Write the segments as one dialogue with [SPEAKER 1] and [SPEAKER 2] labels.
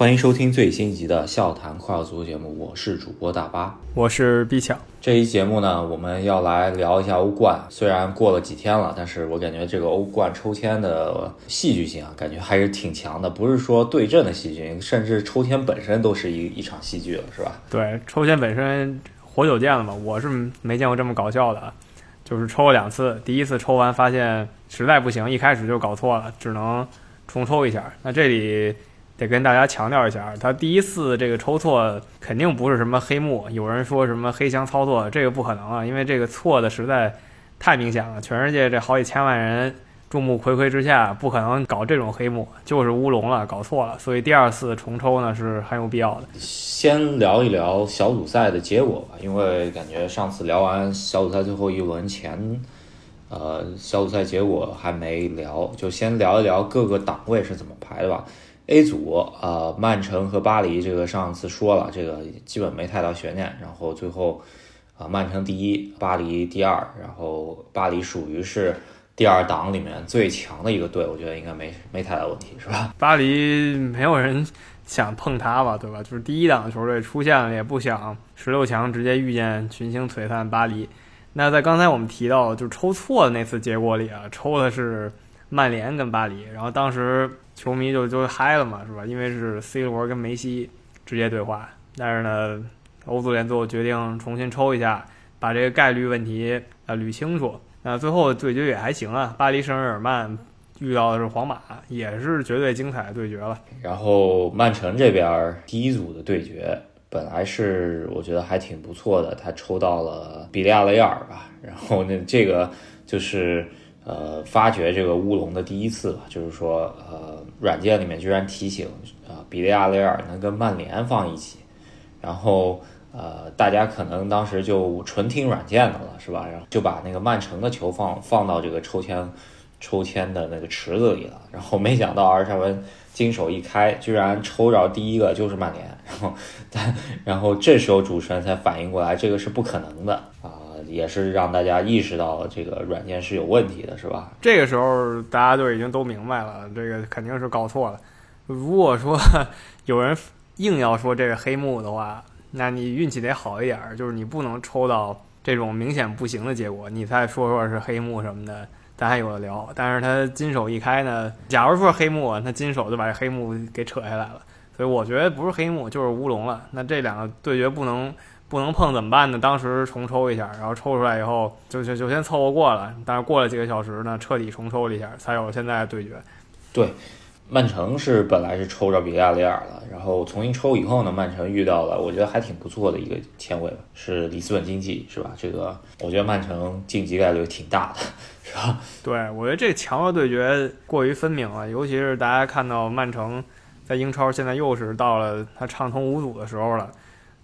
[SPEAKER 1] 欢迎收听最新一集的《笑谈快乐足球》节目，我是主播大巴，
[SPEAKER 2] 我是毕强。
[SPEAKER 1] 这一节目呢，我们要来聊一下欧冠。虽然过了几天了，但是我感觉这个欧冠抽签的戏剧性啊，感觉还是挺强的。不是说对阵的戏剧，甚至抽签本身都是一一场戏剧了，是吧？
[SPEAKER 2] 对，抽签本身活久见了嘛。我是没见过这么搞笑的，就是抽了两次，第一次抽完发现实在不行，一开始就搞错了，只能重抽一下。那这里。得跟大家强调一下，他第一次这个抽错肯定不是什么黑幕，有人说什么黑箱操作，这个不可能啊，因为这个错的实在太明显了，全世界这好几千万人众目睽睽之下，不可能搞这种黑幕，就是乌龙了，搞错了，所以第二次重抽呢是很有必要的。
[SPEAKER 1] 先聊一聊小组赛的结果吧，因为感觉上次聊完小组赛最后一轮前，呃，小组赛结果还没聊，就先聊一聊各个档位是怎么排的吧。A 组啊，曼城和巴黎，这个上次说了，这个基本没太大悬念。然后最后啊，曼城第一，巴黎第二，然后巴黎属于是第二档里面最强的一个队，我觉得应该没没太大问题，是吧？
[SPEAKER 2] 巴黎没有人想碰他吧，对吧？就是第一档球队出现了，也不想十六强直接遇见群星璀璨巴黎。那在刚才我们提到就抽错的那次结果里啊，抽的是曼联跟巴黎，然后当时。球迷就就嗨了嘛，是吧？因为是 C 罗跟梅西直接对话，但是呢，欧足联最后决定重新抽一下，把这个概率问题啊捋清楚。那最后对决也还行啊，巴黎圣日耳曼遇到的是皇马，也是绝对精彩的对决了。
[SPEAKER 1] 然后曼城这边第一组的对决本来是我觉得还挺不错的，他抽到了比利亚雷尔吧，然后那这个就是。呃，发掘这个乌龙的第一次吧，就是说，呃，软件里面居然提醒，啊，比利亚雷尔能跟曼联放一起，然后，呃，大家可能当时就纯听软件的了，是吧？然后就把那个曼城的球放放到这个抽签抽签的那个池子里了，然后没想到阿尔沙文金手一开，居然抽着第一个就是曼联，然后，但然后这时候主持人才反应过来，这个是不可能的啊。也是让大家意识到这个软件是有问题的，是吧？
[SPEAKER 2] 这个时候大家就已经都明白了，这个肯定是搞错了。如果说有人硬要说这个黑幕的话，那你运气得好一点，就是你不能抽到这种明显不行的结果，你再说说是黑幕什么的，咱还有的聊。但是他金手一开呢，假如说黑幕，那金手就把这黑幕给扯下来了。所以我觉得不是黑幕就是乌龙了。那这两个对决不能。不能碰怎么办呢？当时重抽一下，然后抽出来以后就就就先凑合过了。但是过了几个小时呢，彻底重抽了一下，才有现在的对决。
[SPEAKER 1] 对，曼城是本来是抽着比利亚雷尔了，然后重新抽以后呢，曼城遇到了我觉得还挺不错的一个签位，是里斯本竞技，是吧？这个我觉得曼城晋级概率挺大的，是吧？
[SPEAKER 2] 对，我觉得这强弱对决过于分明了，尤其是大家看到曼城在英超现在又是到了他畅通无阻的时候了。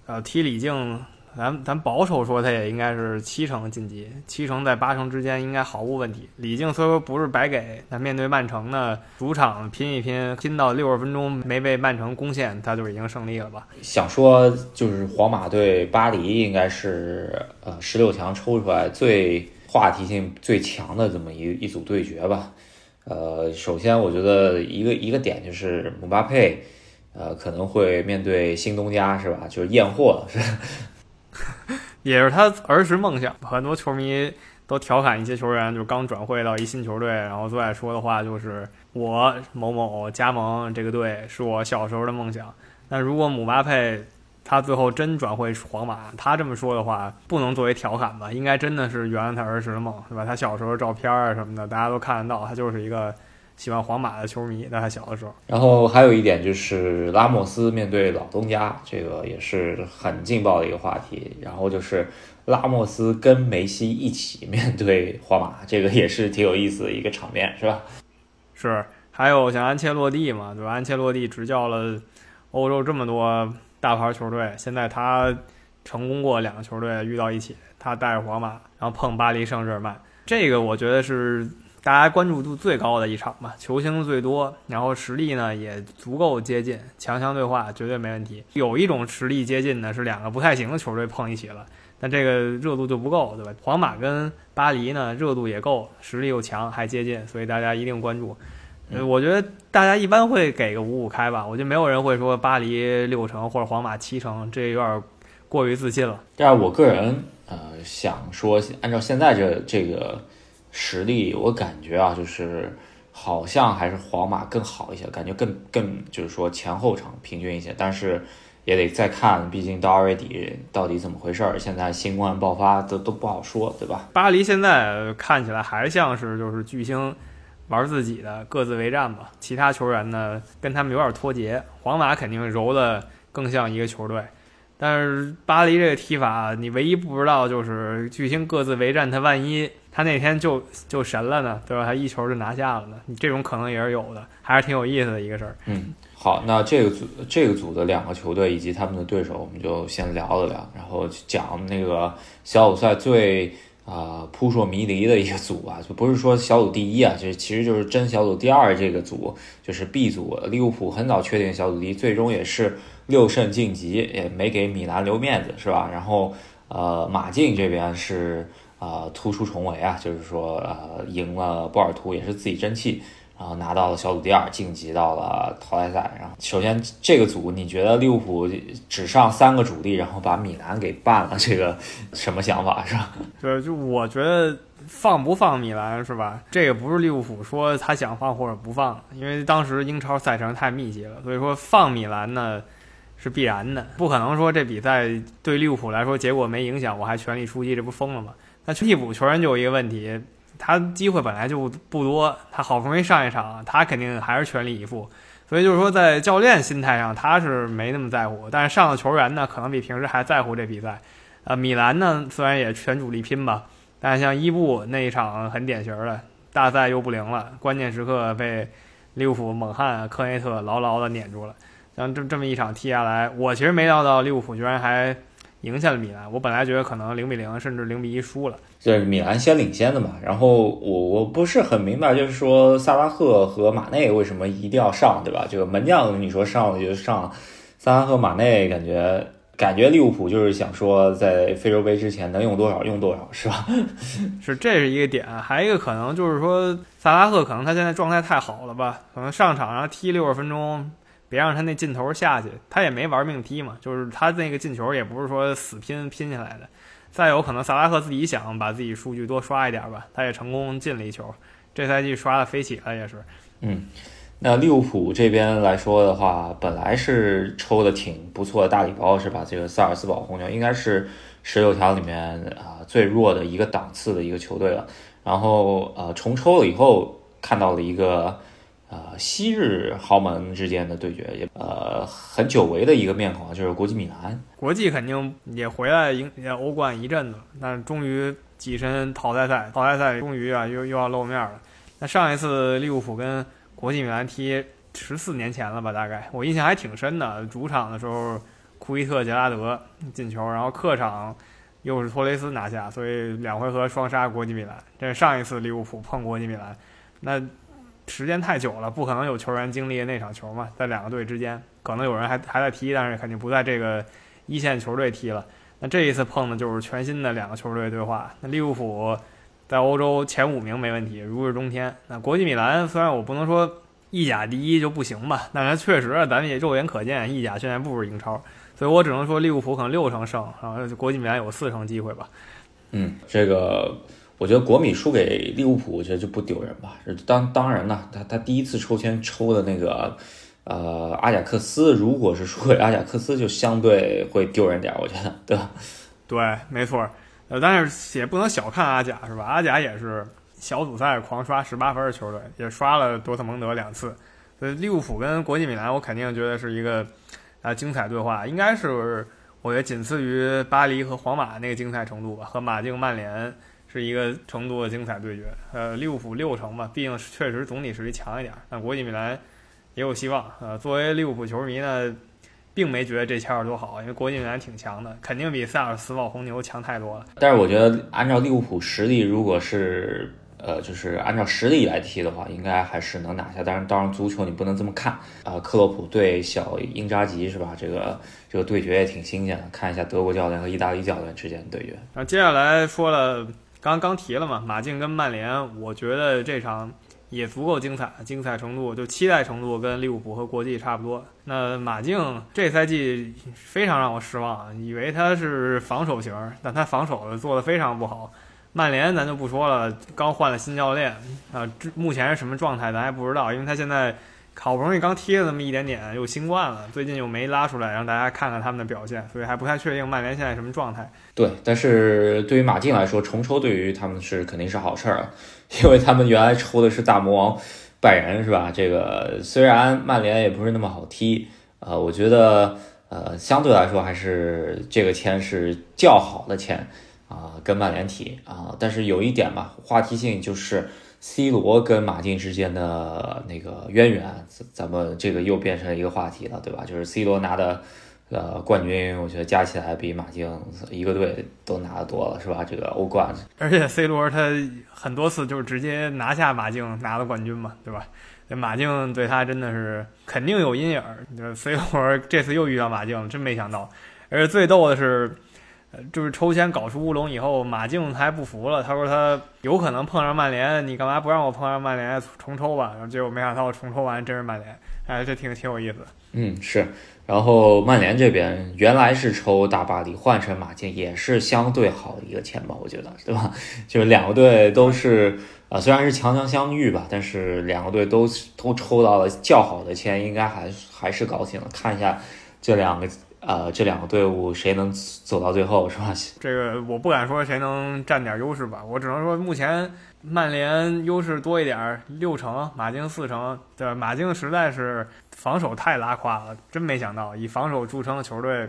[SPEAKER 2] 呃，踢李靖，咱咱保守说，他也应该是七成晋级，七成在八成之间应该毫无问题。李靖虽说不是白给，但面对曼城呢，主场拼一拼，拼到六十分钟没被曼城攻陷，他就已经胜利了吧？
[SPEAKER 1] 想说就是皇马对巴黎，应该是呃十六强抽出来最话题性最强的这么一一组对决吧？呃，首先我觉得一个一个点就是姆巴佩。呃，可能会面对新东家是吧？就是验货，是，
[SPEAKER 2] 也是他儿时梦想。很多球迷都调侃一些球员，就是刚转会到一新球队，然后最爱说的话就是“我某某加盟这个队是我小时候的梦想”。那如果姆巴佩他最后真转会皇马，他这么说的话，不能作为调侃吧？应该真的是圆了他儿时的梦，对吧？他小时候照片啊什么的，大家都看得到，他就是一个。喜欢皇马的球迷，在他小的时候。
[SPEAKER 1] 然后还有一点就是拉莫斯面对老东家，这个也是很劲爆的一个话题。然后就是拉莫斯跟梅西一起面对皇马，这个也是挺有意思的一个场面，是吧？
[SPEAKER 2] 是。还有像安切洛蒂嘛，对吧？安切洛蒂执教了欧洲这么多大牌球队，现在他成功过两个球队遇到一起，他带着皇马，然后碰巴黎圣日耳曼，这个我觉得是。大家关注度最高的一场吧，球星最多，然后实力呢也足够接近，强强对话绝对没问题。有一种实力接近的是两个不太行的球队碰一起了，但这个热度就不够，对吧？皇马跟巴黎呢热度也够，实力又强还接近，所以大家一定关注。呃我觉得大家一般会给个五五开吧，我觉得没有人会说巴黎六成或者皇马七成，这有点过于自信了。
[SPEAKER 1] 但是我个人呃想说，按照现在这这个实力，我感觉啊，就是好像还是皇马更好一些，感觉更更就是说前后场平均一些，但是也得再看，毕竟到二月底到底怎么回事儿，现在新冠爆发都都不好说，对吧？
[SPEAKER 2] 巴黎现在看起来还像是就是巨星玩自己的，各自为战吧。其他球员呢跟他们有点脱节。皇马肯定揉的更像一个球队，但是巴黎这个踢法，你唯一不知道就是巨星各自为战，他万一他那天就就神了呢，对吧？他一球就拿下了呢，你这种可能也是有的，还是挺有意思的一个事儿。
[SPEAKER 1] 嗯，好，那这个组这个组的两个球队以及他们的对手，我们就先聊了聊，然后讲那个小组赛最啊、扑朔迷离的一个组啊，就不是说小组第一啊，这其实就是真小组第二这个组，就是 B 组，利物浦很早确定小组第一，最终也是六胜晋级，也没给米兰留面子，是吧？然后呃，马竞这边是啊、突出重围啊，就是说呃赢了波尔图，也是自己争气。然后拿到了小组第二，晋级到了淘汰赛。然后，首先这个组，你觉得利物浦只上三个主力，然后把米兰给办了，这个什么想法是吧？
[SPEAKER 2] 对，就我觉得放不放米兰是吧？这个不是利物浦说他想放或者不放，因为当时英超赛程太密集了，所以说放米兰呢是必然的，不可能说这比赛对利物浦来说结果没影响，我还全力出击，这不疯了吗？那替补球员就有一个问题，他机会本来就不多，他好不容易上一场，他肯定还是全力以赴。所以就是说，在教练心态上，他是没那么在乎，但是上的球员呢，可能比平时还在乎这比赛。呃，米兰呢，虽然也全主力拼吧，但是像伊布那一场很典型的，大赛又不灵了，关键时刻被利物浦猛汉科内特牢牢的撵住了。像这这么一场踢下来，我其实没料到利物浦居然还赢下了米兰，我本来觉得可能零比零甚至零比一输了。
[SPEAKER 1] 这米兰先领先的嘛。然后我我不是很明白，就是说萨拉赫和马内为什么一定要上，对吧？这个门将你说上了就上，萨拉赫、马内感觉。感觉利物浦就是想说，在非洲杯之前能用多少用多少，是吧？
[SPEAKER 2] 是，这是一个点。还有一个可能就是说，萨拉赫可能他现在状态太好了吧？可能上场然后踢六十分钟，别让他那劲头下去。他也没玩命踢嘛，就是他那个进球也不是说死拼拼下来的。再有可能萨拉赫自己想把自己数据多刷一点吧，他也成功进了一球。这赛季刷的飞起了，也是。
[SPEAKER 1] 嗯。那利物浦这边来说的话，本来是抽的挺不错的大礼包，是吧？这个萨尔斯堡红牛应该是十六强里面啊、最弱的一个档次的一个球队了。然后呃重抽了以后，看到了一个呃昔日豪门之间的对决，也呃很久违的一个面孔啊，就是国际米兰。
[SPEAKER 2] 国际肯定也回来赢也欧冠一阵子，但终于跻身淘汰赛，淘汰赛终于啊又又要露面了。那上一次利物浦跟国际米兰踢十四年前了吧，大概 我印象还挺深的。主场的时候，库伊特杰拉德进球，然后客场又是托雷斯拿下，所以两回合双杀国际米兰。这是上一次利物浦碰国际米兰，那时间太久了，不可能有球员经历那场球嘛，在两个队之间，可能有人还还在踢，但是肯定不在这个一线球队踢了。那这一次碰的就是全新的两个球队对话，那利物浦。在欧洲前五名没问题，如日中天。那国际米兰虽然我不能说意甲第一就不行吧，但是确实咱们也肉眼可见，意甲现在不如英超，所以我只能说利物浦可能六成胜，然后国际米兰有四成机会吧。
[SPEAKER 1] 嗯，这个我觉得国米输给利物浦，我觉得就不丢人吧。当当然了，他他第一次抽签抽的那个呃阿贾克斯，如果是输给阿贾克斯，就相对会丢人点，我觉得，对吧？
[SPEAKER 2] 对，没错。呃，但是也不能小看阿贾是吧？阿贾也是小组赛狂刷十八分的球队，也刷了多特蒙德两次。所以利物浦跟国际米兰，我肯定觉得是一个啊精彩对话，应该是我觉得仅次于巴黎和皇马那个精彩程度吧，和马竞、曼联是一个程度的精彩对决。呃，利物浦六成吧，毕竟确实总体实力强一点，但国际米兰也有希望。呃，作为利物浦球迷呢。并没觉得这签儿多好，因为国际米兰挺强的，肯定比萨尔斯堡红牛强太多了。
[SPEAKER 1] 但是我觉得，按照利物浦实力，如果是呃，就是按照实力来踢的话，应该还是能拿下。但是，当然，足球你不能这么看啊、呃。克洛普对小英扎吉是吧？这个这个对决也挺新鲜的，看一下德国教练和意大利教练之间的对决。
[SPEAKER 2] 那接下来说了，刚刚提了嘛，马竞跟曼联，我觉得这场也足够精彩，精彩程度就期待程度跟利物浦和国际差不多。那马竞这赛季非常让我失望，以为他是防守型，但他防守做得非常不好。曼联咱就不说了，刚换了新教练啊，这目前是什么状态咱还不知道，因为他现在。好不容易刚踢了那么一点点，又新冠了，最近又没拉出来让大家看看他们的表现，所以还不太确定曼联现在什么状态。
[SPEAKER 1] 对，但是对于马竞来说，重抽对于他们是肯定是好事儿，因为他们原来抽的是大魔王拜仁，是吧？这个虽然曼联也不是那么好踢，呃，我觉得呃相对来说还是这个签是较好的签啊，跟曼联踢啊，但是有一点吧，话题性就是。C 罗跟马竞之间的那个渊源，咱们这个又变成一个话题了，对吧？就是 C 罗拿的呃冠军，我觉得加起来比马竞一个队都拿的多了，是吧？这个欧冠，
[SPEAKER 2] 而且 C 罗他很多次就是直接拿下马竞拿了冠军嘛，对吧？马竞对他真的是肯定有阴影。C 罗这次又遇到马竞，真没想到。而且最逗的是。就是抽签搞出乌龙以后，马竞他还不服了。他说他有可能碰上曼联，你干嘛不让我碰上曼联重抽吧？然后结果没想到重抽完真是曼联，哎，这挺挺有意思。
[SPEAKER 1] 嗯，是。然后曼联这边原来是抽大巴黎，换成马竞也是相对好的一个签吧，我觉得，对吧？就是两个队都是啊，虽然是强强相遇吧，但是两个队都都抽到了较好的签，应该还还是高兴了。看一下这两个。呃，这两个队伍谁能走到最后是吧？
[SPEAKER 2] 这个我不敢说谁能占点优势吧，我只能说目前曼联优势多一点，六成，马竞四成。对，马竞实在是防守太拉胯了，真没想到以防守著称的球队，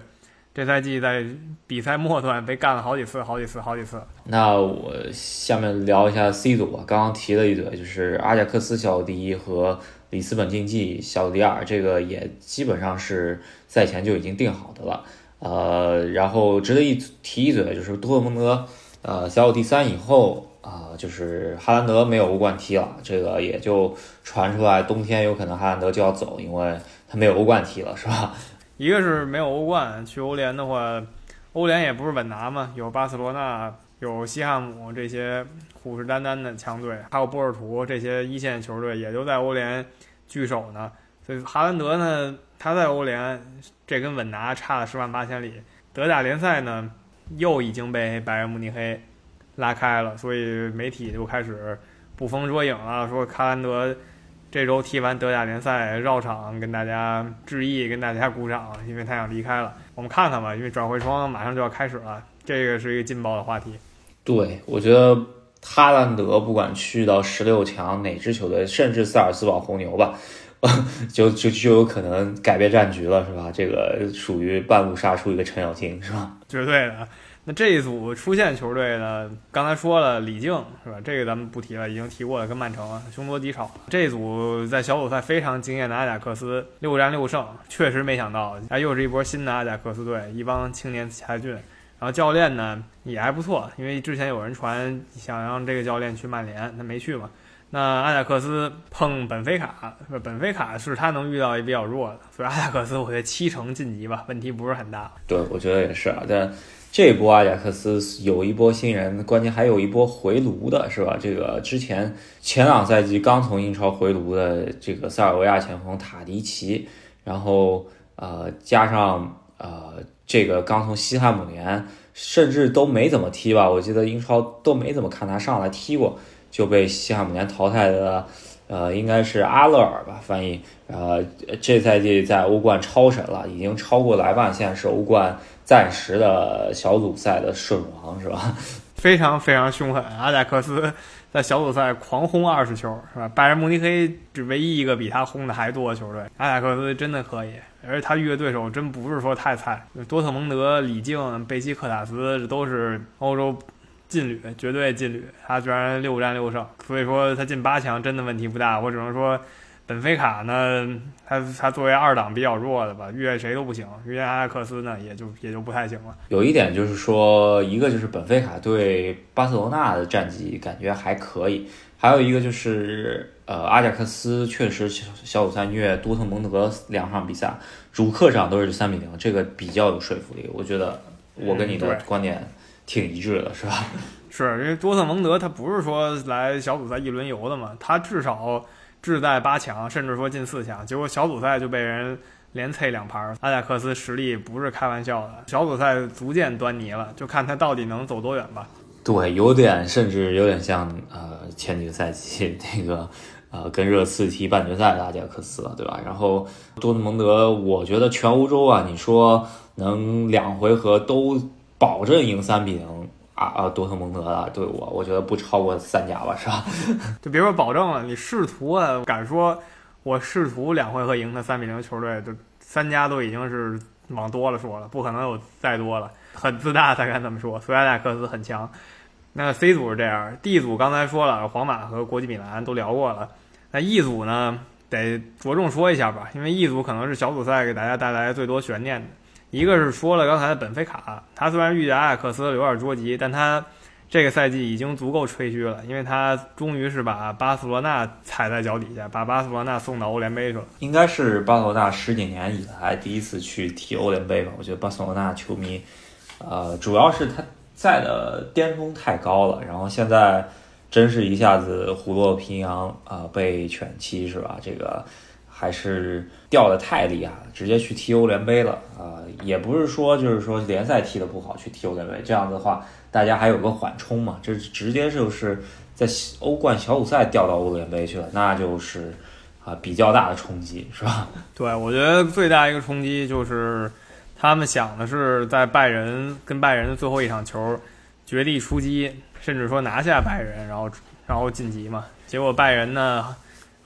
[SPEAKER 2] 这赛季在比赛末段被干了好几次，好几次，好几次。
[SPEAKER 1] 那我下面聊一下 C 组吧，刚刚提了一嘴，就是阿贾克斯小组第一和。里斯本竞技小组第二，这个也基本上是赛前就已经定好的了。呃，然后值得一提一嘴的，就是多特蒙德，呃，小组第三以后啊，就是哈兰德没有欧冠踢了，这个也就传出来，冬天有可能哈兰德就要走，因为他没有欧冠踢了，是吧？
[SPEAKER 2] 一个是没有欧冠，去欧联的话，欧联也不是稳拿嘛，有巴塞罗那。有西汉姆这些虎视眈眈的强队，还有波尔图这些一线球队，也都在欧联聚首呢。所以哈兰德呢，他在欧联这跟稳拿差了十万八千里。德甲联赛呢，又已经被拜仁慕尼黑拉开了，所以媒体就开始捕风捉影了，说哈兰德这周踢完德甲联赛绕场跟大家致意，跟大家鼓掌，因为他想离开了。我们看看吧，因为转会窗马上就要开始了，这个是一个劲爆的话题。
[SPEAKER 1] 对，我觉得哈兰德不管去到十六强哪支球队，甚至萨尔斯堡红牛吧，就就就有可能改变战局了，是吧？这个属于半路杀出一个程咬金，是吧？
[SPEAKER 2] 绝对的。那这一组出线球队呢？刚才说了李静，是吧？这个咱们不提了，已经提过了，跟曼城凶多吉少。这一组在小组赛非常惊艳的阿贾克斯，六战六胜，确实没想到，啊，又是一波新的阿贾克斯队，一帮青年才俊。然后教练呢也还不错，因为之前有人传想让这个教练去曼联，他没去嘛。那阿贾克斯碰本菲卡，是本菲卡是他能遇到也比较弱的，所以阿贾克斯我觉得七成晋级吧，问题不是很大。
[SPEAKER 1] 对，我觉得也是啊。但这波阿贾克斯有一波新人，关键还有一波回炉的，是吧？这个之前前两赛季刚从英超回炉的这个塞尔维亚前锋塔迪奇，然后呃加上呃。这个刚从西汉姆联，甚至都没怎么踢吧？我记得英超都没怎么看他上来踢过，就被西汉姆联淘汰的，呃，应该是阿勒尔吧？翻译，呃，这赛季在欧冠超神了，已经超过莱万，现在是欧冠暂时的小组赛的顺王，是吧？
[SPEAKER 2] 非常非常凶狠，阿贾克斯在小组赛狂轰二十球，是吧？拜仁慕尼黑是唯一一个比他轰的还多的球队，阿贾克斯真的可以。而且他遇的对手真不是说太菜，多特蒙德、李静、贝西克塔斯这都是欧洲劲旅，绝对劲旅。他居然六战六胜，所以说他进八强真的问题不大。我只能说，本菲卡呢，他他作为二档比较弱的吧，越谁都不行。遇见阿贾克斯呢，也就也就不太行了。
[SPEAKER 1] 有一点就是说，一个就是本菲卡对巴塞罗那的战绩感觉还可以，还有一个就是。呃，阿贾克斯确实小组赛虐多特蒙德两场比赛，主客场都是三比零，这个比较有说服力。我觉得我跟你的观点挺一致的，是吧？
[SPEAKER 2] 是因为多特蒙德他不是说来小组赛一轮游的嘛，他至少志在八强，甚至说进四强，结果小组赛就被人连啐两盘。阿贾克斯实力不是开玩笑的，小组赛足见端倪了，就看他到底能走多远吧。
[SPEAKER 1] 对，有点甚至有点像呃前几个赛季 那个呃跟热刺踢半决赛的阿贾克斯了，对吧？然后多特蒙德，我觉得全欧洲啊，你说能两回合都保证赢三比零啊啊多特蒙德的队伍，我觉得不超过三家吧，是吧？
[SPEAKER 2] 就别说保证了，你试图啊，敢说我试图两回合赢他三比零球队，就三家都已经是往多了说了，不可能有再多了，很自大才敢这么说。所以阿贾克斯很强。那 C 组是这样，D 组刚才说了，皇马和国际米兰都聊过了。那 E 组呢，得着重说一下吧，因为 E 组可能是小组赛给大家带来最多悬念的。一个是说了刚才的本菲卡，他虽然遇见阿贾克斯有点捉急，但他这个赛季已经足够吹嘘了，因为他终于是把巴塞罗那踩在脚底下，把巴塞罗那送到欧联杯去了。
[SPEAKER 1] 应该是巴塞罗那十几年以来第一次去踢欧联杯吧？我觉得巴塞罗那球迷，呃，主要是他。在的巅峰太高了，然后现在真是一下子虎落平阳啊，被犬欺是吧？这个还是掉的太厉害了，直接去踢欧联杯了啊！也不是说就是说联赛踢得不好去踢欧联杯，这样子的话大家还有个缓冲嘛，这直接就是在欧冠小组赛掉到欧联杯去了，那就是啊比较大的冲击是吧？
[SPEAKER 2] 对，我觉得最大一个冲击就是。他们想的是在拜仁跟拜仁的最后一场球绝地出击，甚至说拿下拜仁，然后然后晋级嘛。结果拜仁呢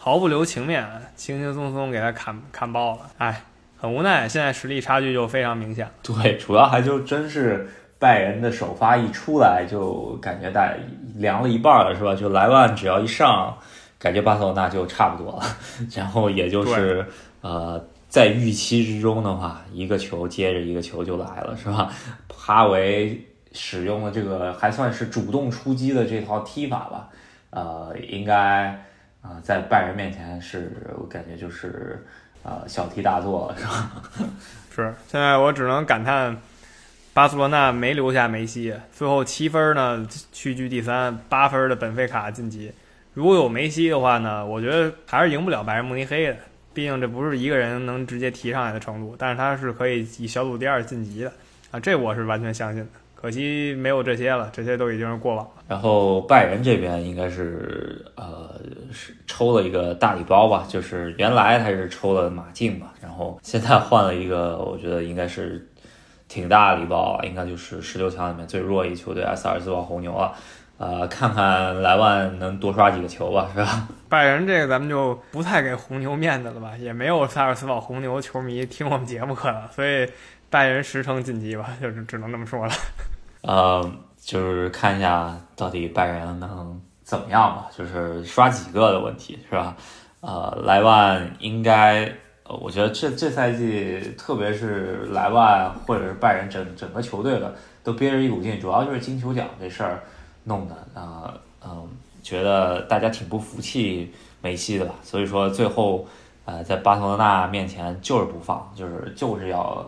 [SPEAKER 2] 毫不留情面，轻轻松松给他砍砍爆了。哎，很无奈，现在实力差距就非常明显。
[SPEAKER 1] 对，主要还就真是拜仁的首发一出来就感觉大凉了一半了，是吧？就莱万只要一上，感觉巴塞罗那就差不多了。然后也就是呃。在预期之中的话，一个球接着一个球就来了，是吧？哈维使用了这个还算是主动出击的这套踢法吧，呃，应该啊，在拜仁面前是我感觉就是呃小题大做了，是吧？
[SPEAKER 2] 是，现在我只能感叹，巴塞罗那没留下梅西，最后七分呢屈居第三，八分的本菲卡晋级。如果有梅西的话呢，我觉得还是赢不了拜仁慕尼黑的。毕竟这不是一个人能直接提上来的程度，但是他是可以以小组第二晋级的啊，这我是完全相信的。可惜没有这些了，这些都已经是过往了。
[SPEAKER 1] 然后拜仁这边应该是呃是抽了一个大礼包吧，就是原来他是抽了马竞吧，然后现在换了一个，我觉得应该是挺大的礼包，应该就是十六强里面最弱一球队埃塞尔斯堡红牛了。呃，看看莱万能多刷几个球吧，是吧？
[SPEAKER 2] 拜仁这个咱们就不太给红牛面子了吧，也没有萨尔斯堡红牛球迷听我们节目可能，所以拜仁十成晋级吧，就是只能这么说了。
[SPEAKER 1] 呃，就是看一下到底拜仁能怎么样吧，就是刷几个的问题，是吧？呃，莱万应该，我觉得这这赛季，特别是莱万或者是拜仁整整个球队的，都憋着一股劲，主要就是金球奖这事儿。弄的啊，嗯，觉得大家挺不服气梅西的吧，所以说最后，呃，在巴塞罗那面前就是不放，就是就是要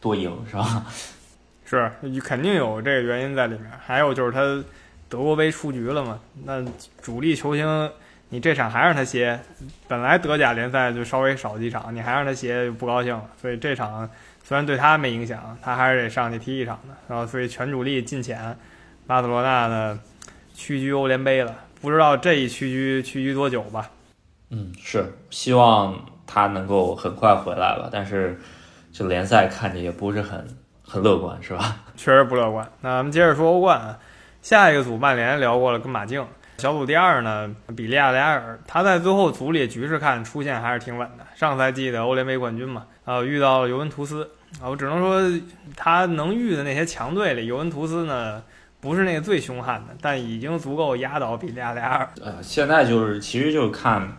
[SPEAKER 1] 多赢，是吧？
[SPEAKER 2] 是，肯定有这个原因在里面。还有就是他德国杯出局了嘛，那主力球星你这场还让他歇，本来德甲联赛就稍微少几场，你还让他歇，不高兴了。所以这场虽然对他没影响，他还是得上去踢一场的。然后所以全主力进前。巴塞罗那呢，屈居欧联杯了，不知道这一屈居屈居多久吧？
[SPEAKER 1] 嗯，是希望他能够很快回来吧。但是这联赛看着也不是很很乐观，是吧？
[SPEAKER 2] 确实不乐观。那咱们接着说欧冠啊，下一个组曼联聊过了，跟马竞。小组第二呢，比利亚雷亚尔，他在最后组里局势看出现还是挺稳的。上赛季的欧联杯冠军嘛，呃，遇到了尤文图斯啊，我只能说他能遇的那些强队里，尤文图斯呢。不是那个最凶悍的，但已经足够压倒比利亚雷亚尔。
[SPEAKER 1] 呃，现在就是，其实就是看，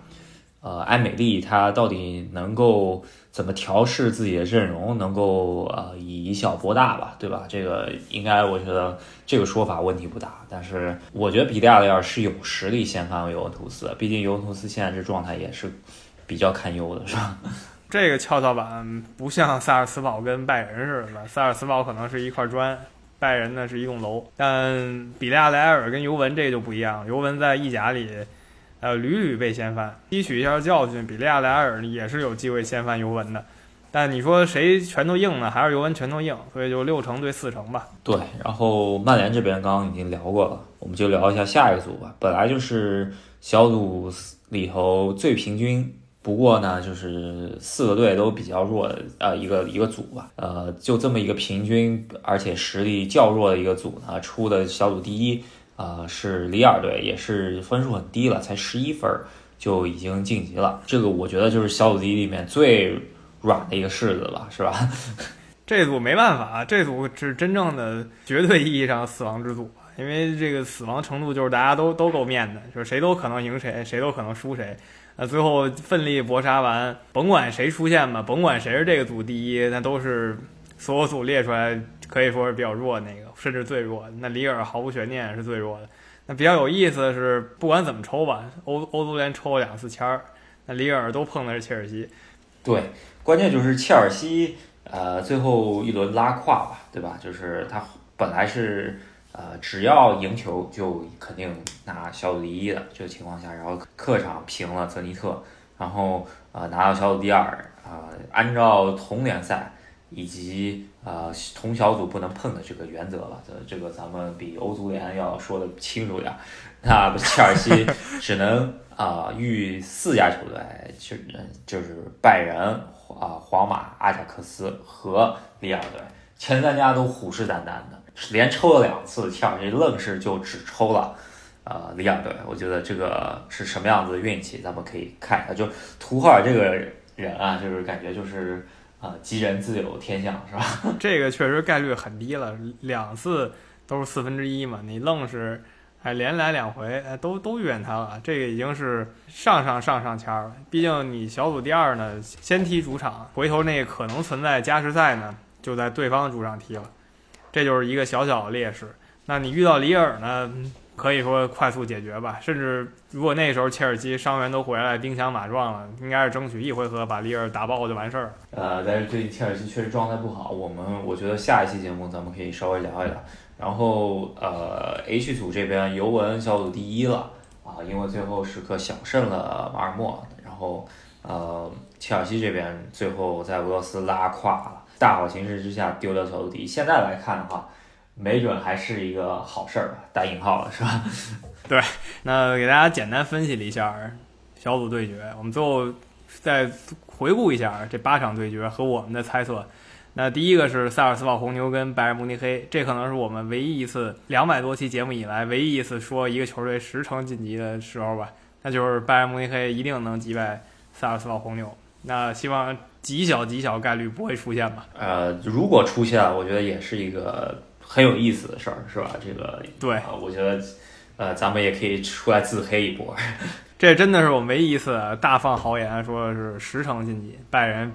[SPEAKER 1] 呃，埃美丽他到底能够怎么调试自己的阵容，能够呃以小博大吧，对吧？这个应该我觉得这个说法问题不大。但是我觉得比利亚雷尔是有实力掀翻尤文图斯，毕竟尤文图斯现在这状态也是比较堪忧的，是吧？
[SPEAKER 2] 这个跷跷板不像萨尔斯堡跟拜仁似的，萨尔斯堡可能是一块砖。拜仁呢是一栋楼。但比利亚雷尔跟尤文这就不一样，尤文在意甲里，呃屡屡被掀翻，吸取一下教训，比利亚雷尔也是有机会掀翻尤文的。但你说谁拳头硬呢？还是尤文拳头硬，所以就六成对四成吧。
[SPEAKER 1] 对，然后曼联这边刚刚已经聊过了，我们就聊一下下一个组吧。本来就是小组里头最平均。不过呢，就是四个队都比较弱的，呃，一个一个组吧，呃，就这么一个平均而且实力较弱的一个组呢，出的小组第一，呃，是里尔队，也是分数很低了，才十一分就已经晋级了。这个我觉得就是小组第一里面最软的一个柿子了，是吧？
[SPEAKER 2] 这组没办法，这组是真正的绝对意义上死亡之组，因为这个死亡程度就是大家都都够面的，就是谁都可能赢谁，谁都可能输谁。那最后奋力搏杀完，甭管谁出现吧，甭管谁是这个组第一，那都是所有组列出来可以说是比较弱那个，甚至最弱。那里尔毫无悬念是最弱的。那比较有意思的是，不管怎么抽吧，欧欧足联抽了两次签儿，那里尔都碰的是切尔西。
[SPEAKER 1] 对，关键就是切尔西，呃，最后一轮拉胯吧，对吧？就是他本来是。呃，只要赢球就肯定拿小组第一的这个情况下，然后客场平了泽尼特，然后呃拿到小组第二，啊，按照同联赛以及呃同小组不能碰的这个原则吧，这这个咱们比欧足联要说的清楚点。那切尔西 只能啊遇四家球队，就就是拜仁、啊皇马、阿贾克斯和里尔队，前三家都虎视眈眈的。连抽了两次切尔西愣是就只抽了，呃，里尔队。我觉得这个是什么样子的运气，咱们可以看一下。就图赫尔这个人啊，就是感觉就是啊，吉人自有天相，是吧？
[SPEAKER 2] 这个确实概率很低了，两次都是四分之一嘛，你愣是还连来两回，哎，都都遇见他了，这个已经是上上上上签了。毕竟你小组第二呢，先踢主场，回头那个可能存在加时赛呢，就在对方主场踢了。这就是一个小小的劣势。那你遇到里尔呢？可以说快速解决吧。甚至如果那时候切尔西伤员都回来，兵强马壮了，应该是争取一回合把利尔打爆就完事儿。
[SPEAKER 1] 呃，但是最近切尔西确实状态不好。我们我觉得下一期节目咱们可以稍微聊一聊。然后呃，H 组这边尤文小组第一了啊，因为最后时刻小胜了马尔默。然后呃，切尔西这边最后在俄罗斯拉胯了。大好形势之下丢掉小组第一，现在来看的话，没准还是一个好事儿吧，打引号了是吧？
[SPEAKER 2] 对，那给大家简单分析了一下小组对决，我们最后再回顾一下这八场对决和我们的猜测。那第一个是萨尔斯堡红牛跟拜仁慕尼黑，这可能是我们唯一一次两百多期节目以来唯一一次说一个球队十成晋级的时候吧，那就是拜仁慕尼黑一定能击败萨尔斯堡红牛。那希望。极小极小概率不会出现吧？
[SPEAKER 1] 呃，如果出现，我觉得也是一个很有意思的事儿，是吧？这个
[SPEAKER 2] 对，
[SPEAKER 1] 我觉得，呃，咱们也可以出来自黑一波。
[SPEAKER 2] 这真的是我们唯一一次大放豪言，说是十成晋级，拜仁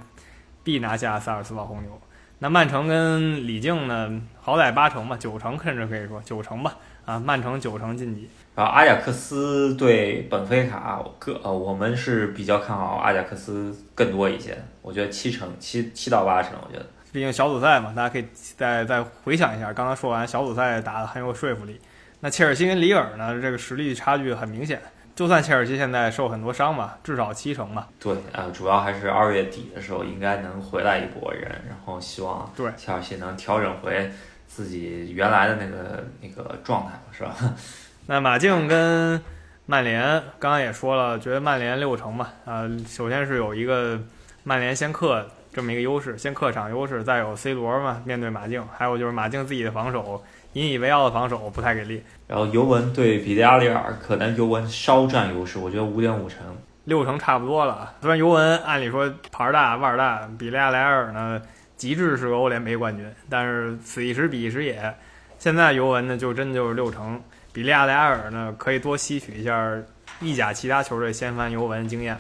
[SPEAKER 2] 必拿下萨尔斯堡红牛。那曼城跟李静呢？好歹八成吧，九成甚至可以说九成吧。啊，曼城九成晋级。
[SPEAKER 1] 然后阿贾克斯对本菲卡，个呃，我们是比较看好阿贾克斯更多一些，我觉得七成七七到八成，我觉得。
[SPEAKER 2] 毕竟小组赛嘛，大家可以再再回想一下，刚刚说完小组赛打得很有说服力。那切尔西跟里尔呢，这个实力差距很明显。就算切尔西现在受很多伤吧，至少七成吧。
[SPEAKER 1] 对，呃，主要还是二月底的时候应该能回来一波人，然后希望
[SPEAKER 2] 对
[SPEAKER 1] 切尔西能调整回自己原来的那个那个状态，是吧？
[SPEAKER 2] 那马竞跟曼联，刚刚也说了，觉得曼联六成吧。啊，首先是有一个曼联先客这么一个优势，先客场优势，再有 C 罗嘛，面对马竞，还有就是马竞自己的防守，引以为傲的防守不太给力。
[SPEAKER 1] 然后尤文对比利亚雷尔，可能尤文稍占优势，我觉得五点五成，
[SPEAKER 2] 六成差不多了。虽然尤文按理说牌大腕大，比利亚雷尔呢极致是个欧联杯冠军，但是此一时彼一时也，现在尤文呢就真就是六成。比利亚雷尔呢，可以多吸取一下意甲其他球队掀翻尤文经验，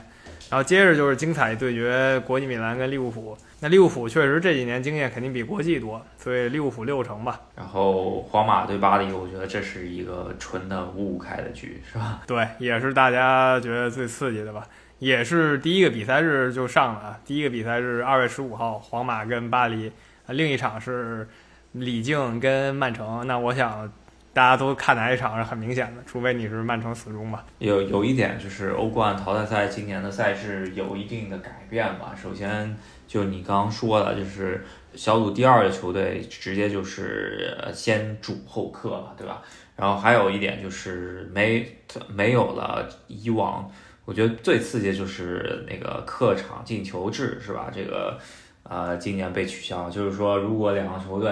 [SPEAKER 2] 然后接着就是精彩对决国际米兰跟利物浦。那利物浦确实这几年经验肯定比国际多，所以利物浦六成吧。
[SPEAKER 1] 然后皇马对巴黎，我觉得这是一个纯的五五开的局，是吧？
[SPEAKER 2] 对，也是大家觉得最刺激的吧。也是第一个比赛日就上了啊，第一个比赛日二月十五号，皇马跟巴黎，另一场是。李靖跟曼城，那我想大家都看哪一场是很明显的，除非你是曼城死忠吧。
[SPEAKER 1] 有有一点就是欧冠淘汰赛今年的赛制有一定的改变吧。首先就你刚刚说的，就是小组第二的球队直接就是先主后客了，对吧？然后还有一点就是没没有了以往，我觉得最刺激就是那个客场进球制，是吧？这个呃今年被取消，就是说如果两个球队。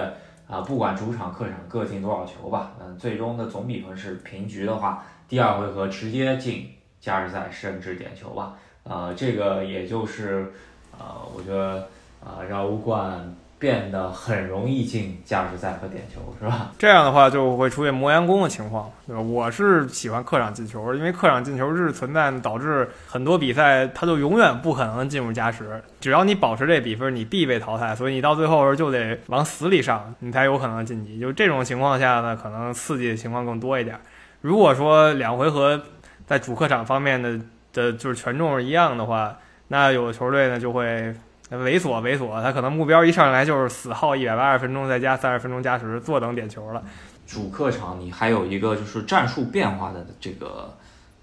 [SPEAKER 1] 啊，不管主场客场各进多少球吧，嗯，最终的总比分是平局的话，第二回合直接进加时赛甚至点球吧，啊，这个也就是，啊，我觉得，啊，让欧冠。变得很容易进加时赛和点球，是吧？
[SPEAKER 2] 这样的话就会出现磨洋工的情况，对吧？我是喜欢客场进球，因为客场进球是存在，导致很多比赛它就永远不可能进入加时。只要你保持这比分，你必被淘汰，所以你到最后时就得往死里上，你才有可能晋级。就这种情况下呢，可能刺激的情况更多一点。如果说两回合在主客场方面的的就是权重是一样的话，那有的球队呢就会。猥琐猥琐，他可能目标一上来就是死耗一百八十分钟，再加三十分钟加时，坐等点球了。
[SPEAKER 1] 主客场你还有一个就是战术变化的这个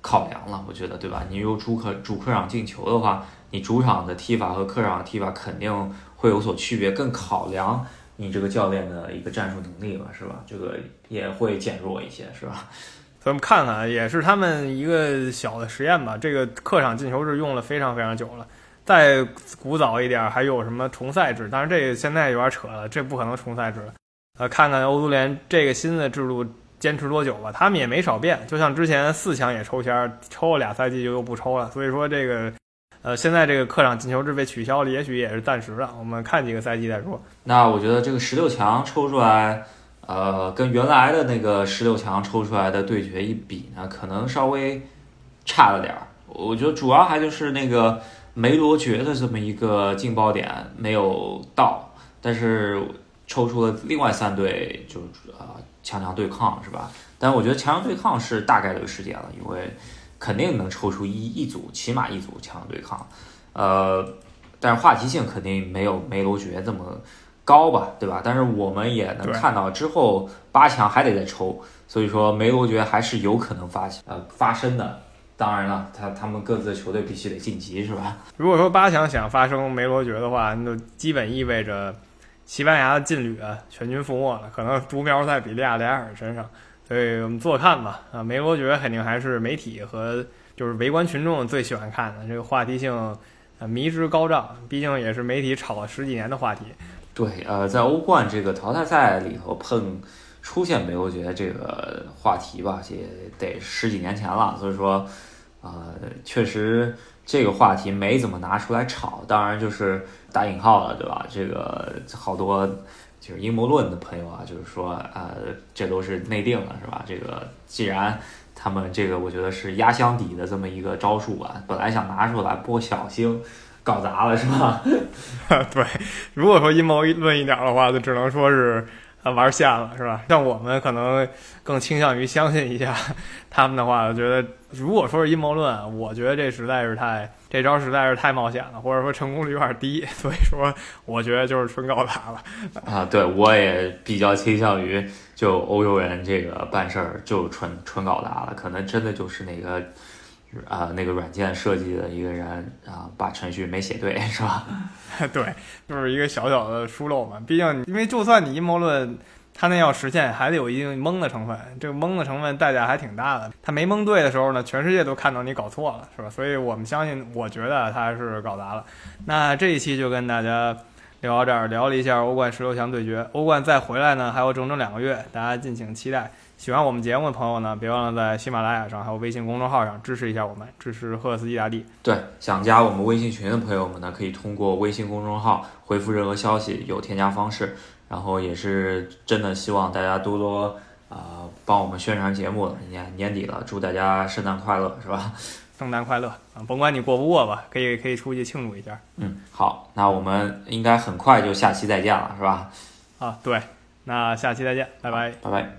[SPEAKER 1] 考量了，我觉得对吧？你有主客主客场进球的话，你主场的踢法和客场的踢法肯定会有所区别，更考量你这个教练的一个战术能力吧，是吧？这个也会减弱一些，是吧？
[SPEAKER 2] 咱们看看，也是他们一个小的实验吧。这个客场进球是用了非常非常久了。再古早一点，还有什么重赛制？但是这个现在有点扯了，这不可能重赛制了。呃，看看欧足联这个新的制度坚持多久吧，他们也没少变。就像之前四强也抽签，抽了俩赛季就又不抽了。所以说这个，呃，现在这个客场进球制被取消了，也许也是暂时的。我们看几个赛季再说。
[SPEAKER 1] 那我觉得这个十六强抽出来，呃，跟原来的那个十六强抽出来的对决一比呢，可能稍微差了点儿。我觉得主要还就是那个。梅罗爵的这么一个劲爆点没有到，但是抽出了另外三队就啊强强对抗是吧？但我觉得强强对抗是大概率事件了，因为肯定能抽出一一组，起码一组强强对抗。呃，但是话题性肯定没有梅罗爵这么高吧，对吧？但是我们也能看到之后八强还得再抽，所以说梅罗爵还是有可能发呃发生的。当然了，他他们各自的球队必须得晋级，是吧？
[SPEAKER 2] 如果说八强想发生梅罗爵的话，那就基本意味着西班牙的劲旅全军覆没了，可能独苗在比利亚雷亚尔身上。所以我们坐看吧。啊，梅罗爵肯定还是媒体和就是围观群众最喜欢看的，这个话题性啊迷之高涨，毕竟也是媒体炒了十几年的话题。
[SPEAKER 1] 对，呃，在欧冠这个淘汰赛里头碰。出现梅罗爵这个话题吧，也得十几年前了，所以说，呃，确实这个话题没怎么拿出来炒。当然就是打引号了，对吧？这个好多就是阴谋论的朋友啊，就是说，呃，这都是内定了，是吧？这个既然他们这个，我觉得是压箱底的这么一个招数吧，本来想拿出来，不小心搞砸了，是吧？
[SPEAKER 2] 对，如果说阴谋论一点的话，就只能说是。啊，玩线了是吧？像我们可能更倾向于相信一下他们的话。我觉得，如果说是阴谋论，我觉得这实在是太这招实在是太冒险了，或者说成功率有点低。所以说，我觉得就是纯搞砸了。
[SPEAKER 1] 啊，对，我也比较倾向于就欧洲人这个办事儿就纯纯搞砸了，可能真的就是那个。啊，那个软件设计的一个人啊，把程序没写对，是吧？
[SPEAKER 2] 对，就是一个小小的疏漏嘛。毕竟，因为就算你阴谋论，他那要实现，还得有一定蒙的成分。这个蒙的成分代价还挺大的。他没蒙对的时候呢，全世界都看到你搞错了，是吧？所以我们相信，我觉得他是搞砸了。那这一期就跟大家聊到这儿，聊了一下欧冠十六强对决。欧冠再回来呢，还有整整两个月，大家敬请期待。喜欢我们节目的朋友呢，别忘了在喜马拉雅上还有微信公众号上支持一下我们，支持赫斯基大帝。
[SPEAKER 1] 对，想加我们微信群的朋友们呢，可以通过微信公众号回复任何消息，有添加方式。然后也是真的希望大家多多啊帮我们宣传节目。年年底了，祝大家圣诞快乐，是吧？
[SPEAKER 2] 圣诞快乐啊！甭管你过不过吧，可以可以出去庆祝一下。
[SPEAKER 1] 嗯，好，那我们应该很快就下期再见了，是吧？
[SPEAKER 2] 啊，对，那下期再见，拜拜，
[SPEAKER 1] 拜拜。